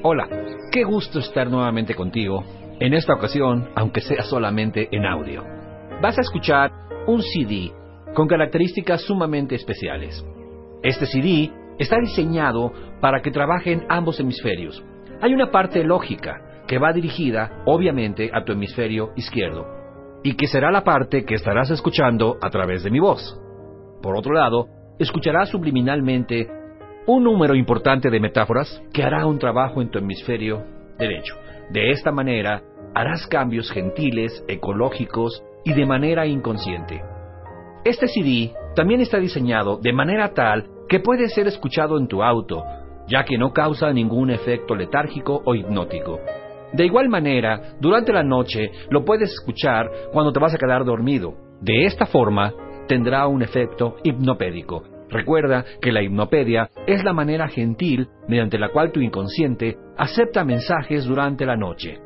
Hola, qué gusto estar nuevamente contigo, en esta ocasión, aunque sea solamente en audio. Vas a escuchar un CD con características sumamente especiales. Este CD está diseñado para que trabajen ambos hemisferios. Hay una parte lógica que va dirigida, obviamente, a tu hemisferio izquierdo, y que será la parte que estarás escuchando a través de mi voz. Por otro lado, escucharás subliminalmente un número importante de metáforas que hará un trabajo en tu hemisferio derecho. De esta manera, harás cambios gentiles, ecológicos y de manera inconsciente. Este CD también está diseñado de manera tal que puede ser escuchado en tu auto, ya que no causa ningún efecto letárgico o hipnótico. De igual manera, durante la noche lo puedes escuchar cuando te vas a quedar dormido. De esta forma, tendrá un efecto hipnopédico, Recuerda que la hipnopedia es la manera gentil mediante la cual tu inconsciente acepta mensajes durante la noche.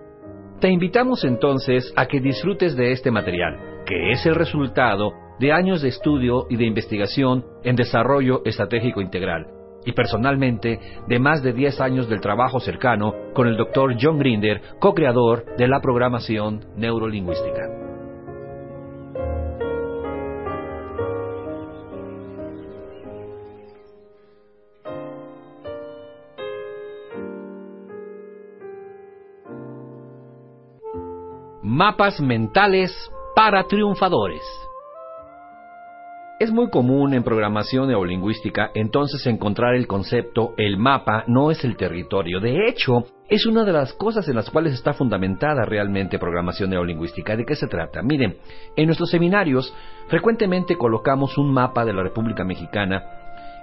Te invitamos entonces a que disfrutes de este material, que es el resultado de años de estudio y de investigación en desarrollo estratégico integral, y personalmente de más de 10 años del trabajo cercano con el Dr. John Grinder, co-creador de la programación neurolingüística. Mapas mentales para triunfadores. Es muy común en programación neolingüística entonces encontrar el concepto el mapa no es el territorio. De hecho, es una de las cosas en las cuales está fundamentada realmente programación neolingüística. ¿De qué se trata? Miren, en nuestros seminarios frecuentemente colocamos un mapa de la República Mexicana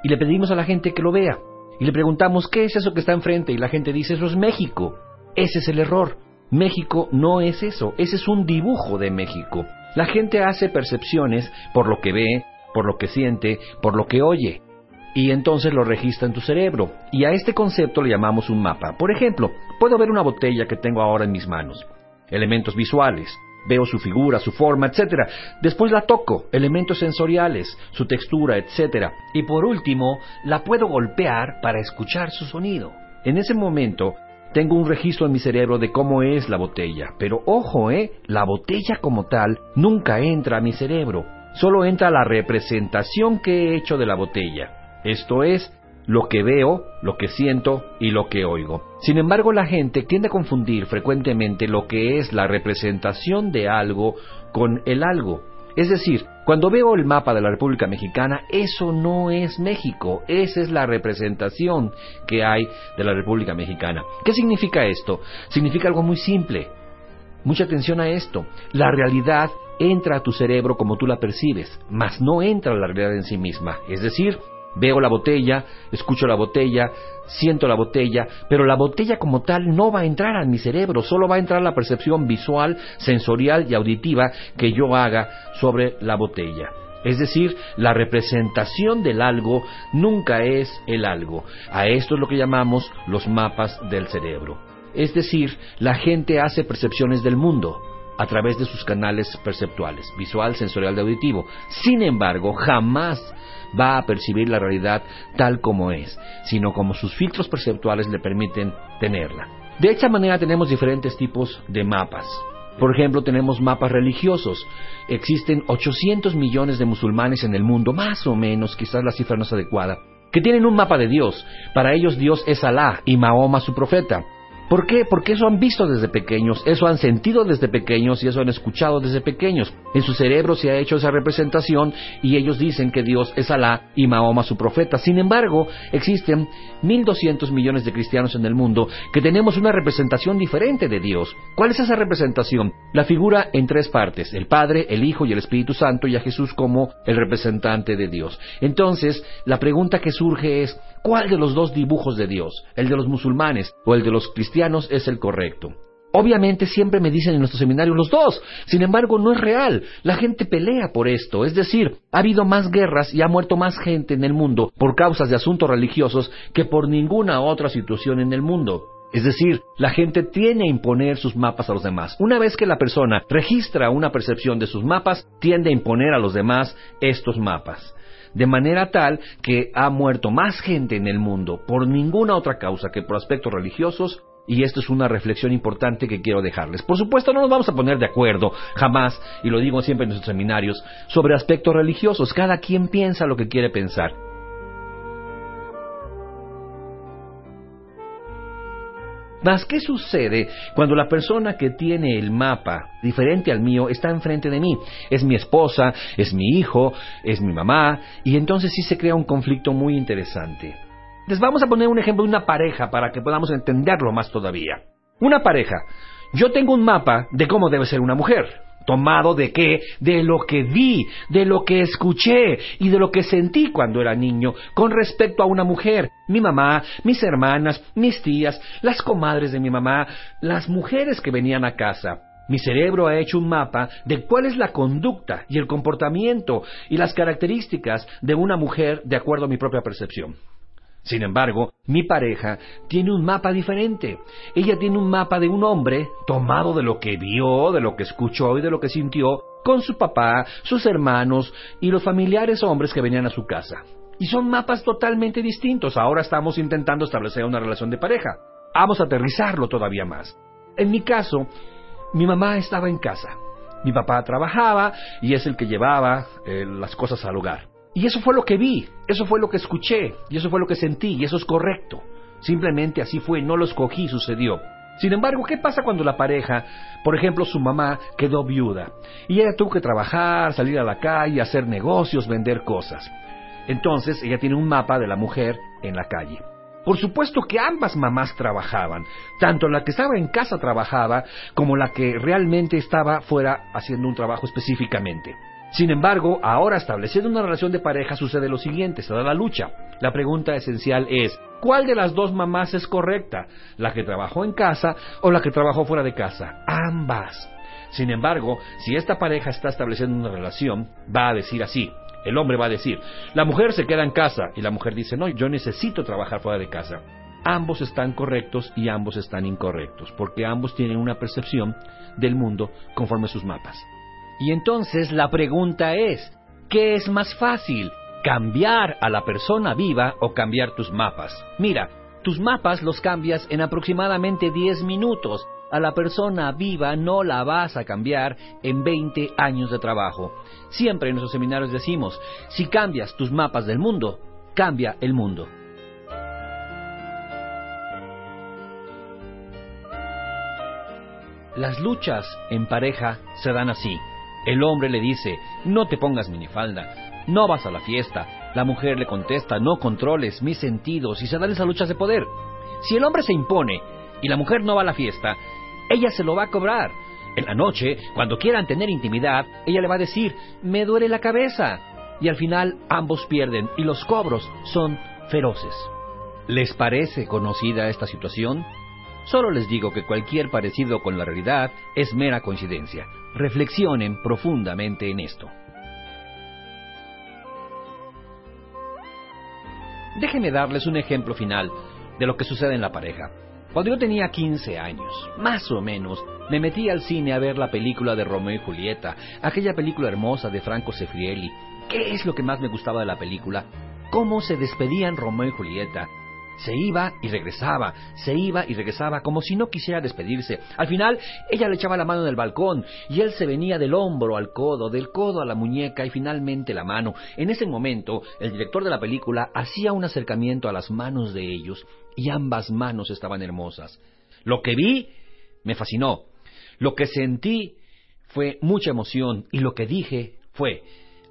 y le pedimos a la gente que lo vea. Y le preguntamos, ¿qué es eso que está enfrente? Y la gente dice, eso es México. Ese es el error. México no es eso, ese es un dibujo de México. La gente hace percepciones por lo que ve, por lo que siente, por lo que oye, y entonces lo registra en tu cerebro. Y a este concepto le llamamos un mapa. Por ejemplo, puedo ver una botella que tengo ahora en mis manos, elementos visuales, veo su figura, su forma, etc. Después la toco, elementos sensoriales, su textura, etc. Y por último, la puedo golpear para escuchar su sonido. En ese momento, tengo un registro en mi cerebro de cómo es la botella, pero ojo, ¿eh? La botella como tal nunca entra a mi cerebro, solo entra la representación que he hecho de la botella. Esto es, lo que veo, lo que siento y lo que oigo. Sin embargo, la gente tiende a confundir frecuentemente lo que es la representación de algo con el algo. Es decir, cuando veo el mapa de la República Mexicana, eso no es México, esa es la representación que hay de la República Mexicana. ¿Qué significa esto? Significa algo muy simple. Mucha atención a esto. La realidad entra a tu cerebro como tú la percibes, mas no entra la realidad en sí misma. Es decir, Veo la botella, escucho la botella, siento la botella, pero la botella como tal no va a entrar a mi cerebro, solo va a entrar la percepción visual, sensorial y auditiva que yo haga sobre la botella. Es decir, la representación del algo nunca es el algo. A esto es lo que llamamos los mapas del cerebro. Es decir, la gente hace percepciones del mundo a través de sus canales perceptuales, visual, sensorial y auditivo. Sin embargo, jamás va a percibir la realidad tal como es, sino como sus filtros perceptuales le permiten tenerla. De esta manera tenemos diferentes tipos de mapas. Por ejemplo, tenemos mapas religiosos. Existen 800 millones de musulmanes en el mundo, más o menos, quizás la cifra no es adecuada, que tienen un mapa de Dios. Para ellos Dios es Alá y Mahoma su profeta. ¿Por qué? Porque eso han visto desde pequeños, eso han sentido desde pequeños y eso han escuchado desde pequeños. En su cerebro se ha hecho esa representación y ellos dicen que Dios es Alá y Mahoma su profeta. Sin embargo, existen 1.200 millones de cristianos en el mundo que tenemos una representación diferente de Dios. ¿Cuál es esa representación? La figura en tres partes, el Padre, el Hijo y el Espíritu Santo y a Jesús como el representante de Dios. Entonces, la pregunta que surge es, ¿Cuál de los dos dibujos de Dios, el de los musulmanes o el de los cristianos, es el correcto? Obviamente siempre me dicen en nuestro seminario los dos. Sin embargo, no es real. La gente pelea por esto. Es decir, ha habido más guerras y ha muerto más gente en el mundo por causas de asuntos religiosos que por ninguna otra situación en el mundo. Es decir, la gente tiene a imponer sus mapas a los demás. Una vez que la persona registra una percepción de sus mapas, tiende a imponer a los demás estos mapas de manera tal que ha muerto más gente en el mundo por ninguna otra causa que por aspectos religiosos y esto es una reflexión importante que quiero dejarles. Por supuesto, no nos vamos a poner de acuerdo, jamás, y lo digo siempre en nuestros seminarios, sobre aspectos religiosos. Cada quien piensa lo que quiere pensar. Mas, ¿qué sucede cuando la persona que tiene el mapa diferente al mío está enfrente de mí? Es mi esposa, es mi hijo, es mi mamá, y entonces sí se crea un conflicto muy interesante. Les vamos a poner un ejemplo de una pareja para que podamos entenderlo más todavía. Una pareja. Yo tengo un mapa de cómo debe ser una mujer. ¿Tomado de qué? De lo que vi, de lo que escuché y de lo que sentí cuando era niño con respecto a una mujer. Mi mamá, mis hermanas, mis tías, las comadres de mi mamá, las mujeres que venían a casa. Mi cerebro ha hecho un mapa de cuál es la conducta y el comportamiento y las características de una mujer de acuerdo a mi propia percepción. Sin embargo, mi pareja tiene un mapa diferente. Ella tiene un mapa de un hombre tomado de lo que vio, de lo que escuchó y de lo que sintió con su papá, sus hermanos y los familiares hombres que venían a su casa. Y son mapas totalmente distintos. Ahora estamos intentando establecer una relación de pareja. Vamos a aterrizarlo todavía más. En mi caso, mi mamá estaba en casa. Mi papá trabajaba y es el que llevaba eh, las cosas al hogar. Y eso fue lo que vi, eso fue lo que escuché, y eso fue lo que sentí, y eso es correcto. Simplemente así fue, no lo escogí, sucedió. Sin embargo, ¿qué pasa cuando la pareja, por ejemplo, su mamá quedó viuda y ella tuvo que trabajar, salir a la calle, hacer negocios, vender cosas? Entonces ella tiene un mapa de la mujer en la calle. Por supuesto que ambas mamás trabajaban, tanto la que estaba en casa trabajaba como la que realmente estaba fuera haciendo un trabajo específicamente. Sin embargo, ahora estableciendo una relación de pareja sucede lo siguiente, se da la lucha. La pregunta esencial es, ¿cuál de las dos mamás es correcta? ¿La que trabajó en casa o la que trabajó fuera de casa? Ambas. Sin embargo, si esta pareja está estableciendo una relación, va a decir así. El hombre va a decir, la mujer se queda en casa y la mujer dice, no, yo necesito trabajar fuera de casa. Ambos están correctos y ambos están incorrectos, porque ambos tienen una percepción del mundo conforme a sus mapas. Y entonces la pregunta es, ¿qué es más fácil? ¿Cambiar a la persona viva o cambiar tus mapas? Mira, tus mapas los cambias en aproximadamente 10 minutos. A la persona viva no la vas a cambiar en 20 años de trabajo. Siempre en nuestros seminarios decimos, si cambias tus mapas del mundo, cambia el mundo. Las luchas en pareja se dan así. El hombre le dice, no te pongas minifalda, no vas a la fiesta. La mujer le contesta, no controles mis sentidos y se dan esas luchas de poder. Si el hombre se impone y la mujer no va a la fiesta, ella se lo va a cobrar. En la noche, cuando quieran tener intimidad, ella le va a decir, me duele la cabeza. Y al final ambos pierden y los cobros son feroces. ¿Les parece conocida esta situación? Solo les digo que cualquier parecido con la realidad es mera coincidencia. Reflexionen profundamente en esto. Déjenme darles un ejemplo final de lo que sucede en la pareja. Cuando yo tenía 15 años, más o menos, me metí al cine a ver la película de Romeo y Julieta, aquella película hermosa de Franco Sefrielli. ¿Qué es lo que más me gustaba de la película? Cómo se despedían Romeo y Julieta, Se iba y regresaba, se iba y regresaba, como si no quisiera despedirse. Al final, ella le echaba la mano en el balcón, y él se venía del hombro al codo, del codo a la muñeca y finalmente la mano. En ese momento, el director de la película hacía un acercamiento a las manos de ellos, y ambas manos estaban hermosas. Lo que vi me fascinó. Lo que sentí fue mucha emoción, y lo que dije fue,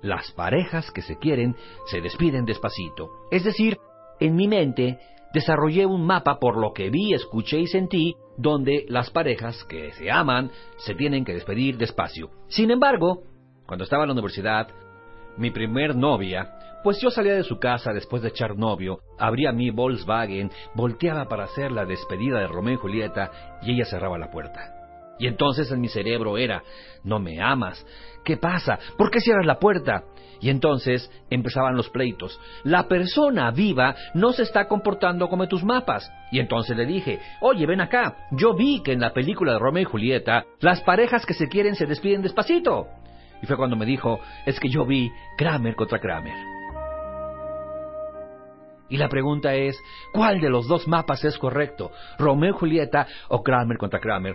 las parejas que se quieren se despiden despacito. Es decir, en mi mente desarrollé un mapa por lo que vi, escuché y sentí, donde las parejas que se aman se tienen que despedir despacio. Sin embargo, cuando estaba en la universidad, mi primer novia, pues yo salía de su casa después de echar novio, abría mi Volkswagen, volteaba para hacer la despedida de Romeo y Julieta y ella cerraba la puerta. Y entonces en mi cerebro era, no me amas, ¿qué pasa? ¿Por qué cierras la puerta? Y entonces empezaban los pleitos. La persona viva no se está comportando como tus mapas. Y entonces le dije, oye, ven acá, yo vi que en la película de Romeo y Julieta las parejas que se quieren se despiden despacito. Y fue cuando me dijo, es que yo vi Kramer contra Kramer. Y la pregunta es, ¿cuál de los dos mapas es correcto? ¿Romeo y Julieta o Kramer contra Kramer?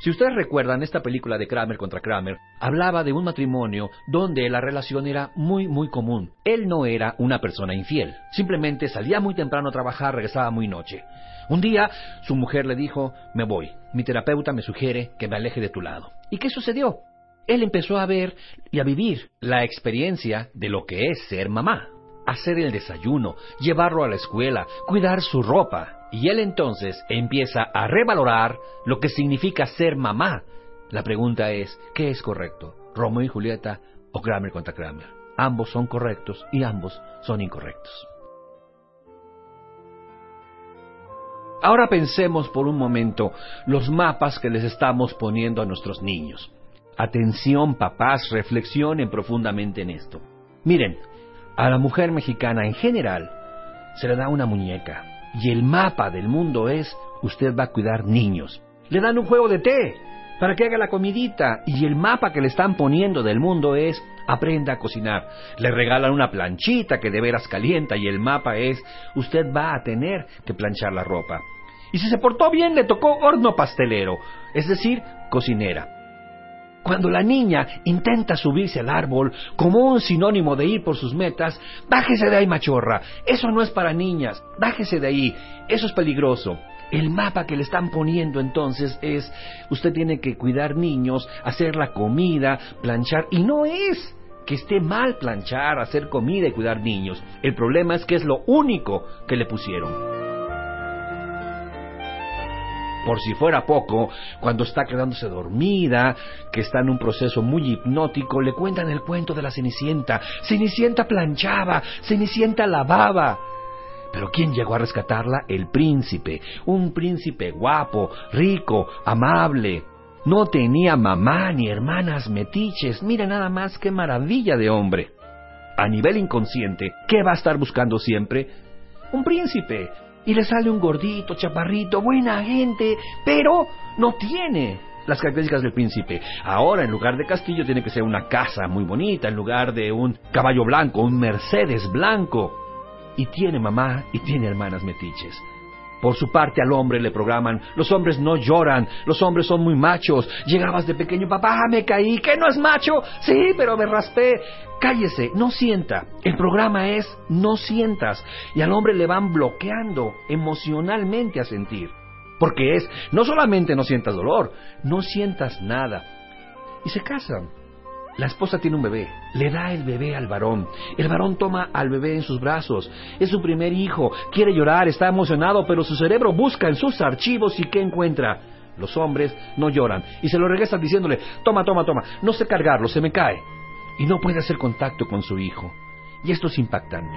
Si ustedes recuerdan, esta película de Kramer contra Kramer hablaba de un matrimonio donde la relación era muy, muy común. Él no era una persona infiel, simplemente salía muy temprano a trabajar, regresaba muy noche. Un día su mujer le dijo, me voy, mi terapeuta me sugiere que me aleje de tu lado. ¿Y qué sucedió? Él empezó a ver y a vivir la experiencia de lo que es ser mamá hacer el desayuno, llevarlo a la escuela, cuidar su ropa. Y él entonces empieza a revalorar lo que significa ser mamá. La pregunta es, ¿qué es correcto? ¿Romeo y Julieta o Kramer contra Kramer? Ambos son correctos y ambos son incorrectos. Ahora pensemos por un momento los mapas que les estamos poniendo a nuestros niños. Atención, papás, reflexionen profundamente en esto. Miren, a la mujer mexicana en general se le da una muñeca y el mapa del mundo es usted va a cuidar niños. Le dan un juego de té para que haga la comidita y el mapa que le están poniendo del mundo es aprenda a cocinar. Le regalan una planchita que de veras calienta y el mapa es usted va a tener que planchar la ropa. Y si se portó bien le tocó horno pastelero, es decir, cocinera. Cuando la niña intenta subirse al árbol como un sinónimo de ir por sus metas, bájese de ahí, machorra. Eso no es para niñas. Bájese de ahí. Eso es peligroso. El mapa que le están poniendo entonces es, usted tiene que cuidar niños, hacer la comida, planchar, y no es que esté mal planchar, hacer comida y cuidar niños. El problema es que es lo único que le pusieron. Por si fuera poco, cuando está quedándose dormida, que está en un proceso muy hipnótico, le cuentan el cuento de la Cenicienta. Cenicienta planchaba, Cenicienta lavaba. Pero ¿quién llegó a rescatarla? El príncipe, un príncipe guapo, rico, amable. No tenía mamá ni hermanas metiches. Mira nada más qué maravilla de hombre. A nivel inconsciente, ¿qué va a estar buscando siempre? Un príncipe, y le sale un gordito, chaparrito, buena gente, pero no tiene las características del príncipe. Ahora, en lugar de castillo, tiene que ser una casa muy bonita, en lugar de un caballo blanco, un Mercedes blanco. Y tiene mamá y tiene hermanas metiches. Por su parte al hombre le programan, los hombres no lloran, los hombres son muy machos. Llegabas de pequeño, papá, me caí, ¿qué no es macho? Sí, pero me raspé. Cállese, no sienta. El programa es no sientas. Y al hombre le van bloqueando emocionalmente a sentir. Porque es, no solamente no sientas dolor, no sientas nada. Y se casan. La esposa tiene un bebé, le da el bebé al varón. El varón toma al bebé en sus brazos. Es su primer hijo, quiere llorar, está emocionado, pero su cerebro busca en sus archivos y ¿qué encuentra? Los hombres no lloran y se lo regresan diciéndole, toma, toma, toma, no sé cargarlo, se me cae. Y no puede hacer contacto con su hijo. Y esto es impactante.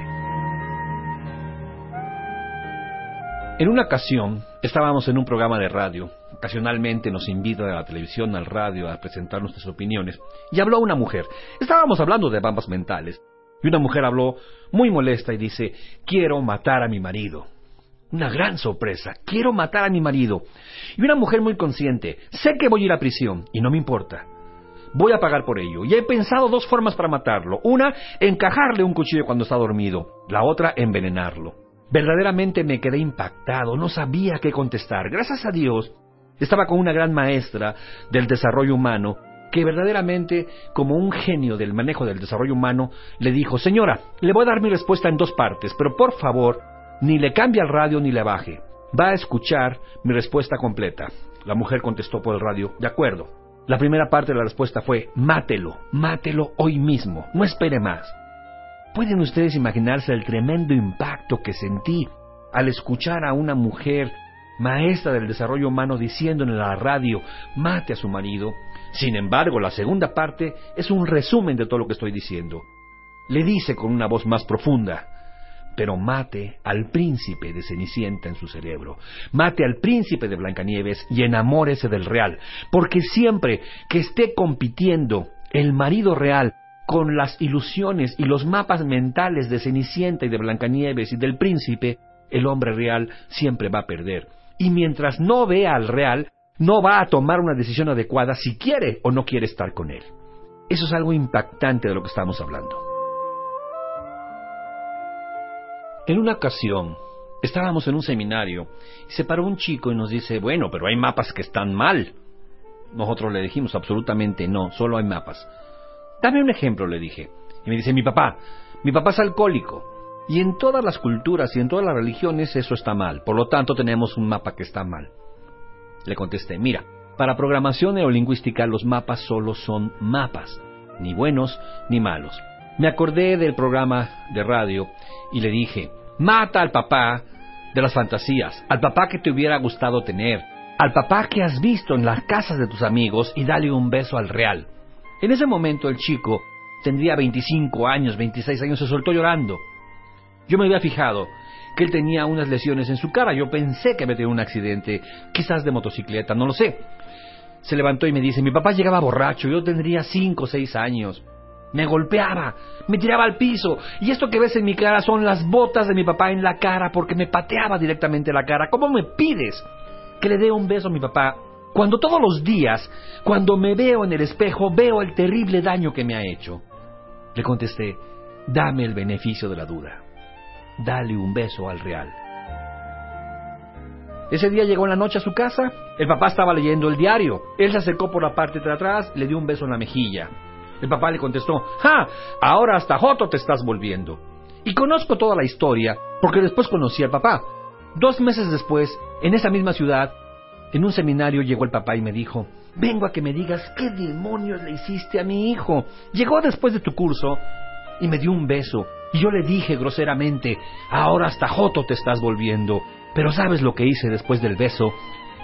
En una ocasión estábamos en un programa de radio ocasionalmente nos invita a la televisión, al radio, a presentar nuestras opiniones. Y habló una mujer. Estábamos hablando de bambas mentales. Y una mujer habló muy molesta y dice, quiero matar a mi marido. Una gran sorpresa, quiero matar a mi marido. Y una mujer muy consciente, sé que voy a ir a prisión y no me importa. Voy a pagar por ello. Y he pensado dos formas para matarlo. Una, encajarle un cuchillo cuando está dormido. La otra, envenenarlo. Verdaderamente me quedé impactado, no sabía qué contestar. Gracias a Dios, estaba con una gran maestra del desarrollo humano que verdaderamente, como un genio del manejo del desarrollo humano, le dijo, señora, le voy a dar mi respuesta en dos partes, pero por favor, ni le cambie al radio ni le baje. Va a escuchar mi respuesta completa. La mujer contestó por el radio, de acuerdo. La primera parte de la respuesta fue, mátelo, mátelo hoy mismo, no espere más. ¿Pueden ustedes imaginarse el tremendo impacto que sentí al escuchar a una mujer maestra del desarrollo humano diciendo en la radio, mate a su marido? Sin embargo, la segunda parte es un resumen de todo lo que estoy diciendo. Le dice con una voz más profunda, pero mate al príncipe de Cenicienta en su cerebro, mate al príncipe de Blancanieves y enamórese del real, porque siempre que esté compitiendo el marido real con las ilusiones y los mapas mentales de Cenicienta y de Blancanieves y del príncipe, el hombre real siempre va a perder. Y mientras no vea al real, no va a tomar una decisión adecuada si quiere o no quiere estar con él. Eso es algo impactante de lo que estamos hablando. En una ocasión, estábamos en un seminario y se paró un chico y nos dice, bueno, pero hay mapas que están mal. Nosotros le dijimos, absolutamente no, solo hay mapas. Dame un ejemplo, le dije. Y me dice, mi papá, mi papá es alcohólico. Y en todas las culturas y en todas las religiones eso está mal. Por lo tanto, tenemos un mapa que está mal. Le contesté, mira, para programación neolingüística los mapas solo son mapas, ni buenos ni malos. Me acordé del programa de radio y le dije, mata al papá de las fantasías, al papá que te hubiera gustado tener, al papá que has visto en las casas de tus amigos y dale un beso al real. En ese momento el chico tendría 25 años, 26 años, se soltó llorando. Yo me había fijado que él tenía unas lesiones en su cara. Yo pensé que había tenido un accidente, quizás de motocicleta, no lo sé. Se levantó y me dice, mi papá llegaba borracho, yo tendría 5 o 6 años. Me golpeaba, me tiraba al piso, y esto que ves en mi cara son las botas de mi papá en la cara porque me pateaba directamente la cara. ¿Cómo me pides que le dé un beso a mi papá cuando todos los días, cuando me veo en el espejo, veo el terrible daño que me ha hecho. Le contesté, dame el beneficio de la duda. Dale un beso al real. Ese día llegó en la noche a su casa, el papá estaba leyendo el diario. Él se acercó por la parte de atrás, le dio un beso en la mejilla. El papá le contestó, ¡Ja! Ahora hasta Joto te estás volviendo. Y conozco toda la historia, porque después conocí al papá. Dos meses después, en esa misma ciudad, en un seminario llegó el papá y me dijo, vengo a que me digas qué demonios le hiciste a mi hijo. Llegó después de tu curso y me dio un beso. Y yo le dije groseramente, ahora hasta Joto te estás volviendo. Pero ¿sabes lo que hice después del beso?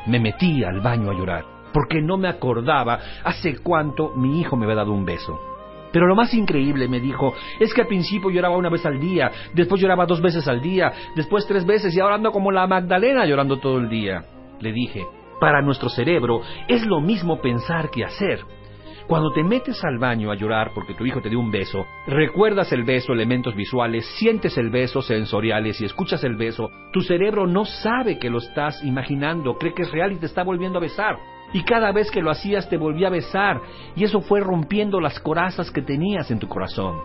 Me metí al baño a llorar, porque no me acordaba hace cuánto mi hijo me había dado un beso. Pero lo más increíble, me dijo, es que al principio lloraba una vez al día, después lloraba dos veces al día, después tres veces y ahora ando como la Magdalena llorando todo el día. Le dije, para nuestro cerebro es lo mismo pensar que hacer. Cuando te metes al baño a llorar porque tu hijo te dio un beso, recuerdas el beso, elementos visuales, sientes el beso, sensoriales y escuchas el beso, tu cerebro no sabe que lo estás imaginando, cree que es real y te está volviendo a besar. Y cada vez que lo hacías te volvía a besar, y eso fue rompiendo las corazas que tenías en tu corazón.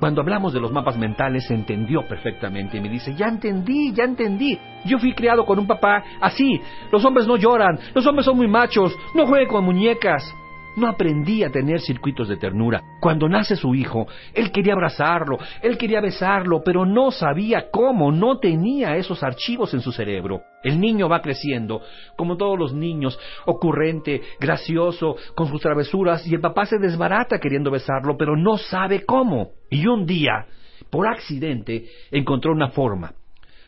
Cuando hablamos de los mapas mentales entendió perfectamente y me dice, ya entendí, ya entendí. Yo fui criado con un papá así. Los hombres no lloran, los hombres son muy machos, no jueguen con muñecas. No aprendí a tener circuitos de ternura. Cuando nace su hijo, él quería abrazarlo, él quería besarlo, pero no sabía cómo, no tenía esos archivos en su cerebro. El niño va creciendo, como todos los niños, ocurrente, gracioso, con sus travesuras, y el papá se desbarata queriendo besarlo, pero no sabe cómo. Y un día, por accidente, encontró una forma.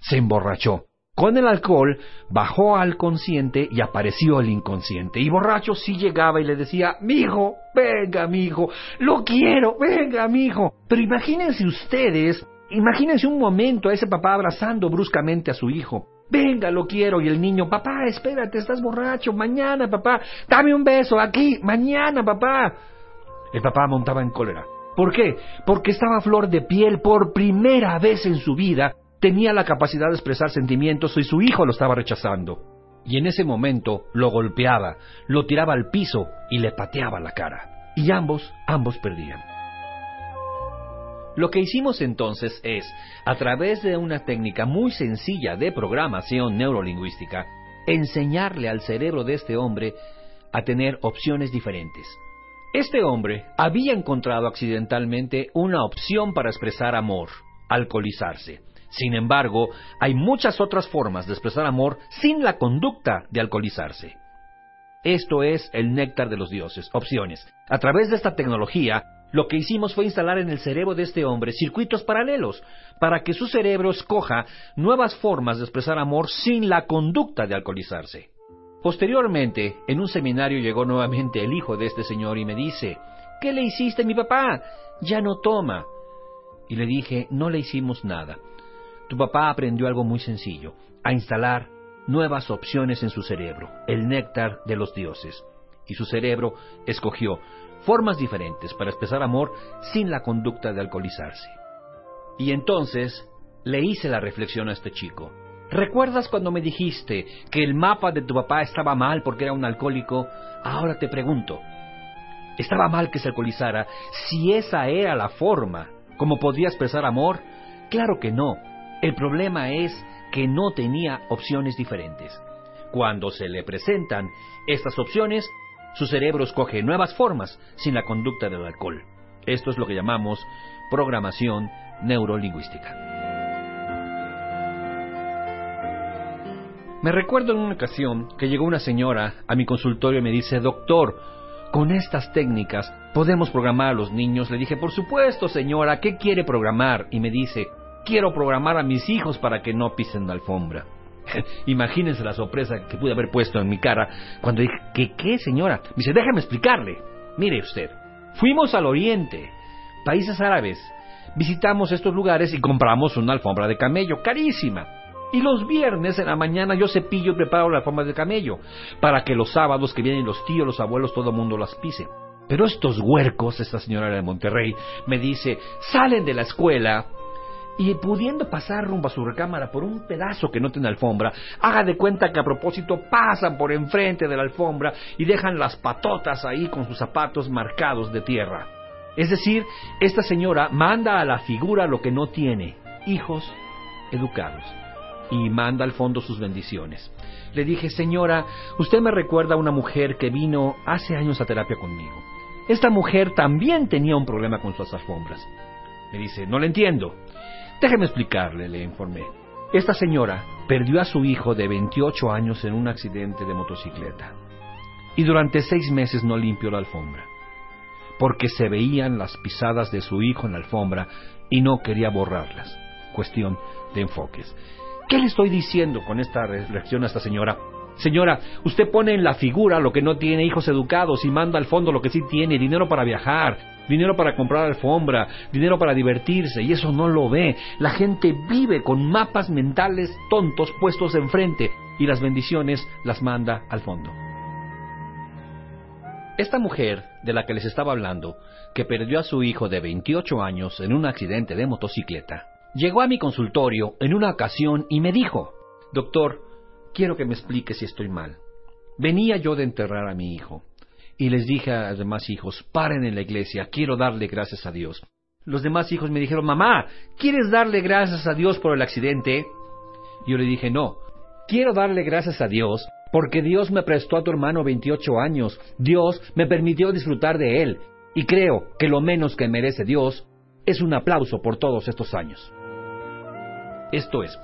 Se emborrachó. Con el alcohol bajó al consciente y apareció el inconsciente. Y borracho sí llegaba y le decía, mi hijo, venga, mi hijo, lo quiero, venga, mi hijo. Pero imagínense ustedes, imagínense un momento a ese papá abrazando bruscamente a su hijo. Venga, lo quiero. Y el niño, papá, espérate, estás borracho. Mañana, papá, dame un beso aquí. Mañana, papá. El papá montaba en cólera. ¿Por qué? Porque estaba flor de piel por primera vez en su vida tenía la capacidad de expresar sentimientos y su hijo lo estaba rechazando. Y en ese momento lo golpeaba, lo tiraba al piso y le pateaba la cara. Y ambos, ambos perdían. Lo que hicimos entonces es, a través de una técnica muy sencilla de programación neurolingüística, enseñarle al cerebro de este hombre a tener opciones diferentes. Este hombre había encontrado accidentalmente una opción para expresar amor, alcoholizarse. Sin embargo, hay muchas otras formas de expresar amor sin la conducta de alcoholizarse. Esto es el néctar de los dioses, opciones. A través de esta tecnología, lo que hicimos fue instalar en el cerebro de este hombre circuitos paralelos para que su cerebro escoja nuevas formas de expresar amor sin la conducta de alcoholizarse. Posteriormente, en un seminario llegó nuevamente el hijo de este señor y me dice, ¿qué le hiciste a mi papá? Ya no toma. Y le dije, no le hicimos nada. Tu papá aprendió algo muy sencillo, a instalar nuevas opciones en su cerebro, el néctar de los dioses. Y su cerebro escogió formas diferentes para expresar amor sin la conducta de alcoholizarse. Y entonces le hice la reflexión a este chico. ¿Recuerdas cuando me dijiste que el mapa de tu papá estaba mal porque era un alcohólico? Ahora te pregunto, ¿estaba mal que se alcoholizara si esa era la forma como podía expresar amor? Claro que no. El problema es que no tenía opciones diferentes. Cuando se le presentan estas opciones, su cerebro escoge nuevas formas sin la conducta del alcohol. Esto es lo que llamamos programación neurolingüística. Me recuerdo en una ocasión que llegó una señora a mi consultorio y me dice, doctor, con estas técnicas podemos programar a los niños. Le dije, por supuesto, señora, ¿qué quiere programar? Y me dice, quiero programar a mis hijos para que no pisen la alfombra. Imagínense la sorpresa que pude haber puesto en mi cara cuando dije, ¿qué qué, señora? Me dice, déjame explicarle. Mire usted, fuimos al oriente, países árabes, visitamos estos lugares y compramos una alfombra de camello, carísima. Y los viernes en la mañana yo cepillo y preparo la forma de camello, para que los sábados que vienen los tíos, los abuelos, todo el mundo las pise. Pero estos huercos, esta señora de Monterrey, me dice, salen de la escuela y pudiendo pasar rumbo a su recámara por un pedazo que no tiene alfombra, haga de cuenta que a propósito pasan por enfrente de la alfombra y dejan las patotas ahí con sus zapatos marcados de tierra. Es decir, esta señora manda a la figura lo que no tiene, hijos educados y manda al fondo sus bendiciones. Le dije, señora, usted me recuerda a una mujer que vino hace años a terapia conmigo. Esta mujer también tenía un problema con sus alfombras. Me dice, no le entiendo. Déjeme explicarle, le informé. Esta señora perdió a su hijo de 28 años en un accidente de motocicleta. Y durante seis meses no limpió la alfombra. Porque se veían las pisadas de su hijo en la alfombra y no quería borrarlas. Cuestión de enfoques. ¿Qué le estoy diciendo con esta reflexión a esta señora? Señora, usted pone en la figura lo que no tiene hijos educados y manda al fondo lo que sí tiene, dinero para viajar, dinero para comprar alfombra, dinero para divertirse, y eso no lo ve. La gente vive con mapas mentales tontos puestos enfrente y las bendiciones las manda al fondo. Esta mujer de la que les estaba hablando, que perdió a su hijo de 28 años en un accidente de motocicleta, Llegó a mi consultorio en una ocasión y me dijo, Doctor, quiero que me explique si estoy mal. Venía yo de enterrar a mi hijo y les dije a los demás hijos, paren en la iglesia, quiero darle gracias a Dios. Los demás hijos me dijeron, mamá, ¿quieres darle gracias a Dios por el accidente? Yo le dije, no, quiero darle gracias a Dios porque Dios me prestó a tu hermano 28 años, Dios me permitió disfrutar de él, y creo que lo menos que merece Dios es un aplauso por todos estos años. Esto es,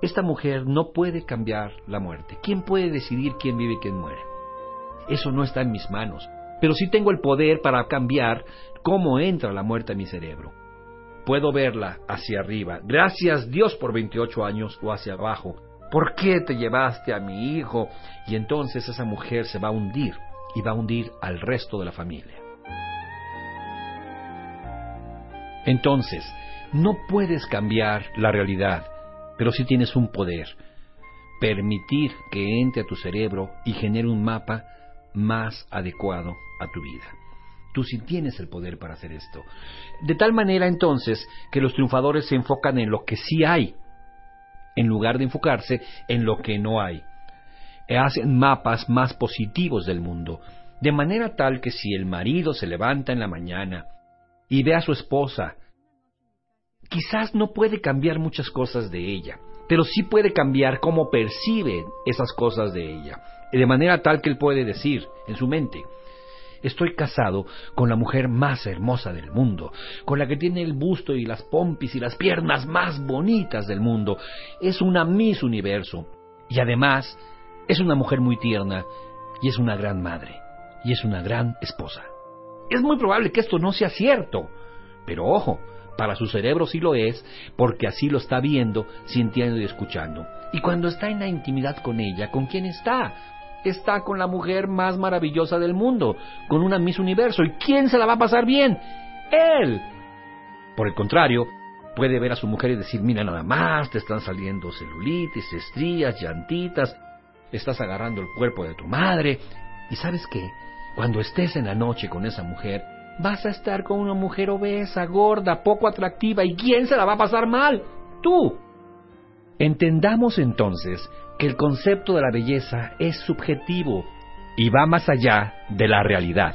esta mujer no puede cambiar la muerte. ¿Quién puede decidir quién vive y quién muere? Eso no está en mis manos. Pero sí tengo el poder para cambiar cómo entra la muerte a mi cerebro. Puedo verla hacia arriba. Gracias Dios por 28 años o hacia abajo. ¿Por qué te llevaste a mi hijo? Y entonces esa mujer se va a hundir y va a hundir al resto de la familia. Entonces, no puedes cambiar la realidad, pero sí tienes un poder. Permitir que entre a tu cerebro y genere un mapa más adecuado a tu vida. Tú sí tienes el poder para hacer esto. De tal manera entonces que los triunfadores se enfocan en lo que sí hay, en lugar de enfocarse en lo que no hay. Hacen mapas más positivos del mundo, de manera tal que si el marido se levanta en la mañana y ve a su esposa quizás no puede cambiar muchas cosas de ella, pero sí puede cambiar cómo percibe esas cosas de ella, de manera tal que él puede decir en su mente, estoy casado con la mujer más hermosa del mundo, con la que tiene el busto y las pompis y las piernas más bonitas del mundo, es una Miss Universo, y además es una mujer muy tierna, y es una gran madre, y es una gran esposa. Es muy probable que esto no sea cierto, pero ojo, para su cerebro sí lo es, porque así lo está viendo, sintiendo y escuchando. Y cuando está en la intimidad con ella, ¿con quién está? Está con la mujer más maravillosa del mundo, con una Miss Universo. ¿Y quién se la va a pasar bien? Él. Por el contrario, puede ver a su mujer y decir, mira nada más, te están saliendo celulitis, estrías, llantitas, estás agarrando el cuerpo de tu madre. ¿Y sabes qué? Cuando estés en la noche con esa mujer, vas a estar con una mujer obesa, gorda, poco atractiva, ¿y quién se la va a pasar mal? Tú. Entendamos entonces que el concepto de la belleza es subjetivo y va más allá de la realidad.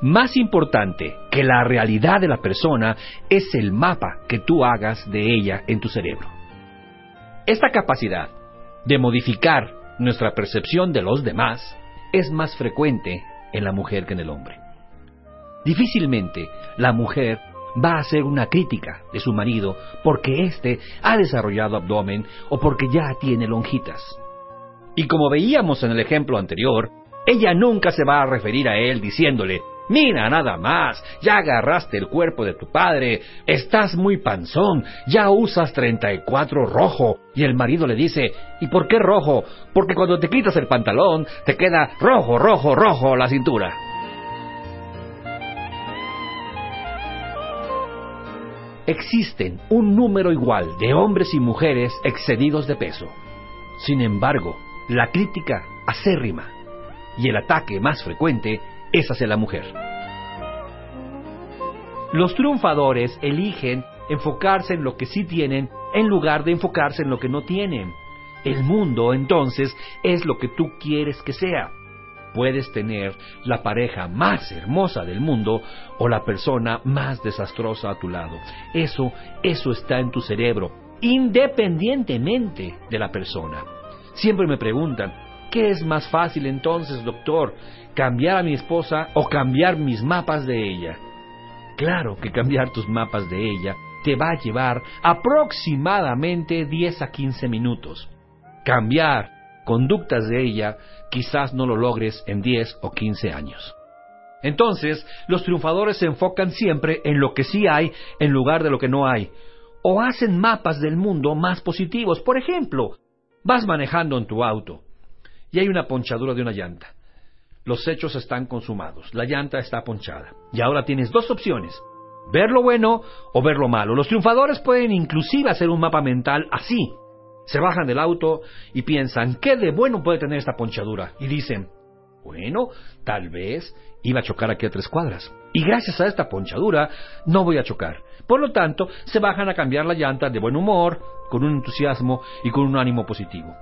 Más importante que la realidad de la persona es el mapa que tú hagas de ella en tu cerebro. Esta capacidad de modificar nuestra percepción de los demás es más frecuente en la mujer que en el hombre. Difícilmente la mujer va a hacer una crítica de su marido porque éste ha desarrollado abdomen o porque ya tiene lonjitas. Y como veíamos en el ejemplo anterior, ella nunca se va a referir a él diciéndole, Mira nada más, ya agarraste el cuerpo de tu padre, estás muy panzón, ya usas 34 rojo. Y el marido le dice, ¿y por qué rojo? Porque cuando te quitas el pantalón, te queda rojo, rojo, rojo la cintura. Existen un número igual de hombres y mujeres excedidos de peso. Sin embargo, la crítica acérrima y el ataque más frecuente es hacia la mujer. Los triunfadores eligen enfocarse en lo que sí tienen en lugar de enfocarse en lo que no tienen. El mundo, entonces, es lo que tú quieres que sea. Puedes tener la pareja más hermosa del mundo o la persona más desastrosa a tu lado. Eso, eso está en tu cerebro, independientemente de la persona. Siempre me preguntan, ¿qué es más fácil entonces, doctor? ¿Cambiar a mi esposa o cambiar mis mapas de ella? Claro que cambiar tus mapas de ella te va a llevar aproximadamente 10 a 15 minutos. Cambiar conductas de ella, quizás no lo logres en 10 o 15 años. Entonces, los triunfadores se enfocan siempre en lo que sí hay en lugar de lo que no hay, o hacen mapas del mundo más positivos. Por ejemplo, vas manejando en tu auto y hay una ponchadura de una llanta. Los hechos están consumados, la llanta está ponchada. Y ahora tienes dos opciones, ver lo bueno o ver lo malo. Los triunfadores pueden inclusive hacer un mapa mental así, se bajan del auto y piensan, ¿qué de bueno puede tener esta ponchadura? Y dicen, bueno, tal vez iba a chocar aquí a tres cuadras. Y gracias a esta ponchadura no voy a chocar. Por lo tanto, se bajan a cambiar la llanta de buen humor, con un entusiasmo y con un ánimo positivo.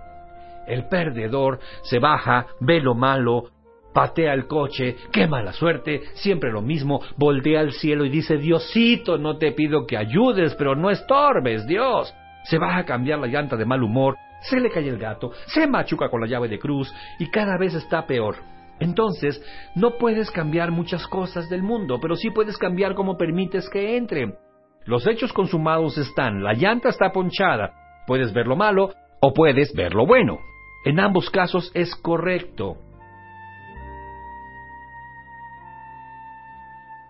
El perdedor se baja, ve lo malo, patea el coche, qué mala suerte, siempre lo mismo, voltea al cielo y dice, Diosito, no te pido que ayudes, pero no estorbes, Dios se va a cambiar la llanta de mal humor, se le cae el gato, se machuca con la llave de cruz y cada vez está peor. Entonces, no puedes cambiar muchas cosas del mundo, pero sí puedes cambiar cómo permites que entren. Los hechos consumados están, la llanta está ponchada, puedes ver lo malo o puedes ver lo bueno. En ambos casos es correcto.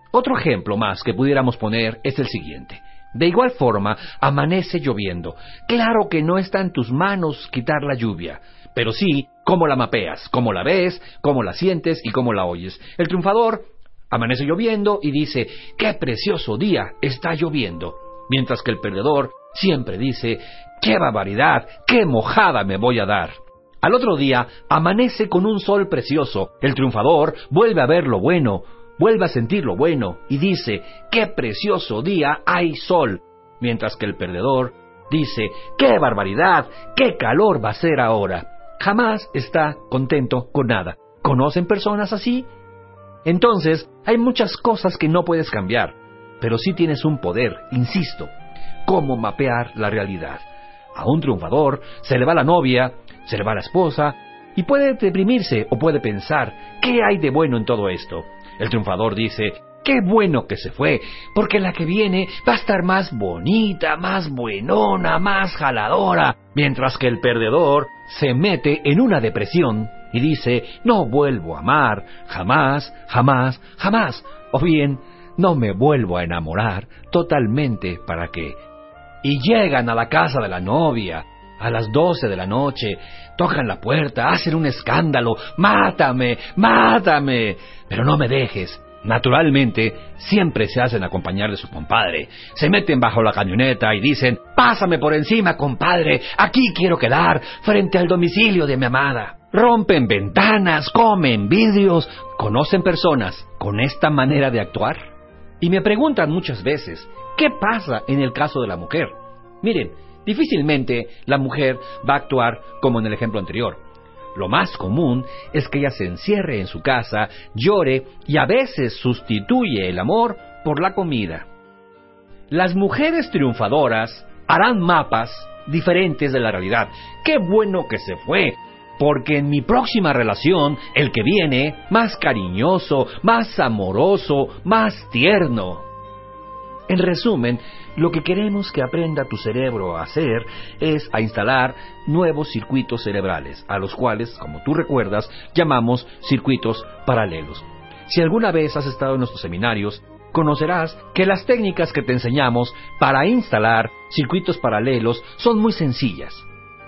Otro ejemplo más que pudiéramos poner es el siguiente. De igual forma, amanece lloviendo. Claro que no está en tus manos quitar la lluvia, pero sí cómo la mapeas, cómo la ves, cómo la sientes y cómo la oyes. El triunfador amanece lloviendo y dice, qué precioso día, está lloviendo. Mientras que el perdedor siempre dice, qué barbaridad, qué mojada me voy a dar. Al otro día amanece con un sol precioso. El triunfador vuelve a ver lo bueno, vuelve a sentir lo bueno y dice, qué precioso día hay sol, mientras que el perdedor dice, qué barbaridad, qué calor va a ser ahora. Jamás está contento con nada. ¿Conocen personas así? Entonces, hay muchas cosas que no puedes cambiar, pero sí tienes un poder, insisto, cómo mapear la realidad. A un triunfador se le va la novia, se le va la esposa, y puede deprimirse o puede pensar, ¿qué hay de bueno en todo esto? El triunfador dice, qué bueno que se fue, porque la que viene va a estar más bonita, más buenona, más jaladora, mientras que el perdedor se mete en una depresión y dice, no vuelvo a amar, jamás, jamás, jamás, o bien, no me vuelvo a enamorar totalmente para qué. Y llegan a la casa de la novia, a las doce de la noche, tocan la puerta, hacen un escándalo, mátame, mátame, pero no me dejes, Naturalmente, siempre se hacen acompañar de su compadre. Se meten bajo la camioneta y dicen, Pásame por encima, compadre, aquí quiero quedar, frente al domicilio de mi amada. Rompen ventanas, comen vidrios, conocen personas con esta manera de actuar. Y me preguntan muchas veces, ¿qué pasa en el caso de la mujer? Miren, difícilmente la mujer va a actuar como en el ejemplo anterior. Lo más común es que ella se encierre en su casa, llore y a veces sustituye el amor por la comida. Las mujeres triunfadoras harán mapas diferentes de la realidad. Qué bueno que se fue, porque en mi próxima relación, el que viene, más cariñoso, más amoroso, más tierno. En resumen, lo que queremos que aprenda tu cerebro a hacer es a instalar nuevos circuitos cerebrales, a los cuales, como tú recuerdas, llamamos circuitos paralelos. Si alguna vez has estado en nuestros seminarios, conocerás que las técnicas que te enseñamos para instalar circuitos paralelos son muy sencillas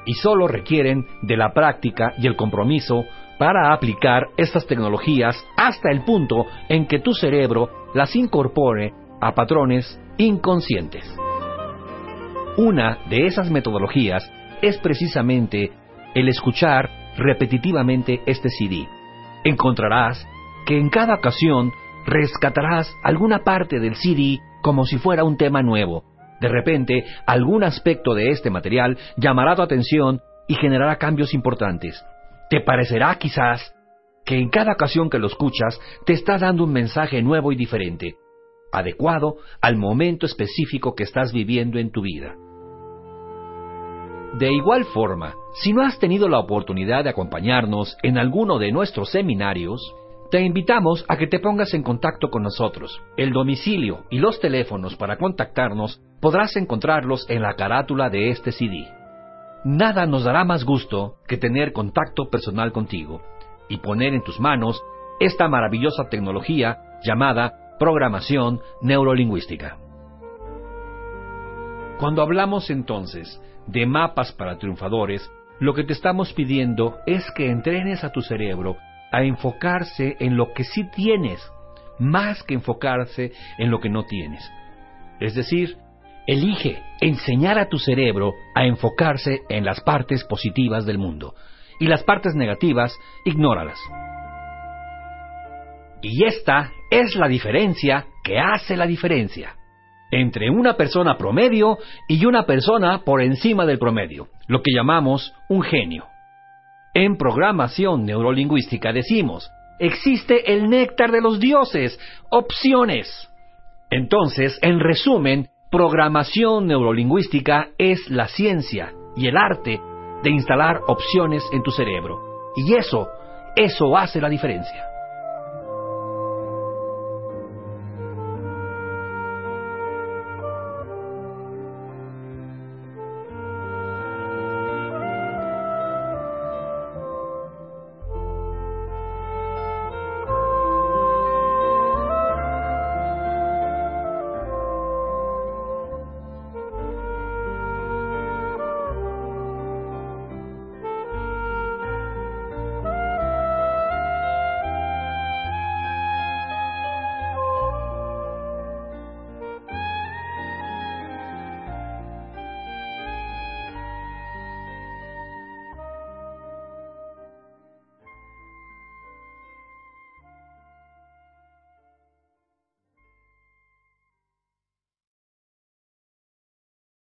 y solo requieren de la práctica y el compromiso para aplicar estas tecnologías hasta el punto en que tu cerebro las incorpore a patrones inconscientes. Una de esas metodologías es precisamente el escuchar repetitivamente este CD. Encontrarás que en cada ocasión rescatarás alguna parte del CD como si fuera un tema nuevo. De repente, algún aspecto de este material llamará tu atención y generará cambios importantes. Te parecerá quizás que en cada ocasión que lo escuchas te está dando un mensaje nuevo y diferente adecuado al momento específico que estás viviendo en tu vida. De igual forma, si no has tenido la oportunidad de acompañarnos en alguno de nuestros seminarios, te invitamos a que te pongas en contacto con nosotros. El domicilio y los teléfonos para contactarnos podrás encontrarlos en la carátula de este CD. Nada nos dará más gusto que tener contacto personal contigo y poner en tus manos esta maravillosa tecnología llamada programación neurolingüística. Cuando hablamos entonces de mapas para triunfadores, lo que te estamos pidiendo es que entrenes a tu cerebro a enfocarse en lo que sí tienes, más que enfocarse en lo que no tienes. Es decir, elige enseñar a tu cerebro a enfocarse en las partes positivas del mundo y las partes negativas, ignóralas. Y esta es la diferencia que hace la diferencia entre una persona promedio y una persona por encima del promedio, lo que llamamos un genio. En programación neurolingüística decimos, existe el néctar de los dioses, opciones. Entonces, en resumen, programación neurolingüística es la ciencia y el arte de instalar opciones en tu cerebro. Y eso, eso hace la diferencia.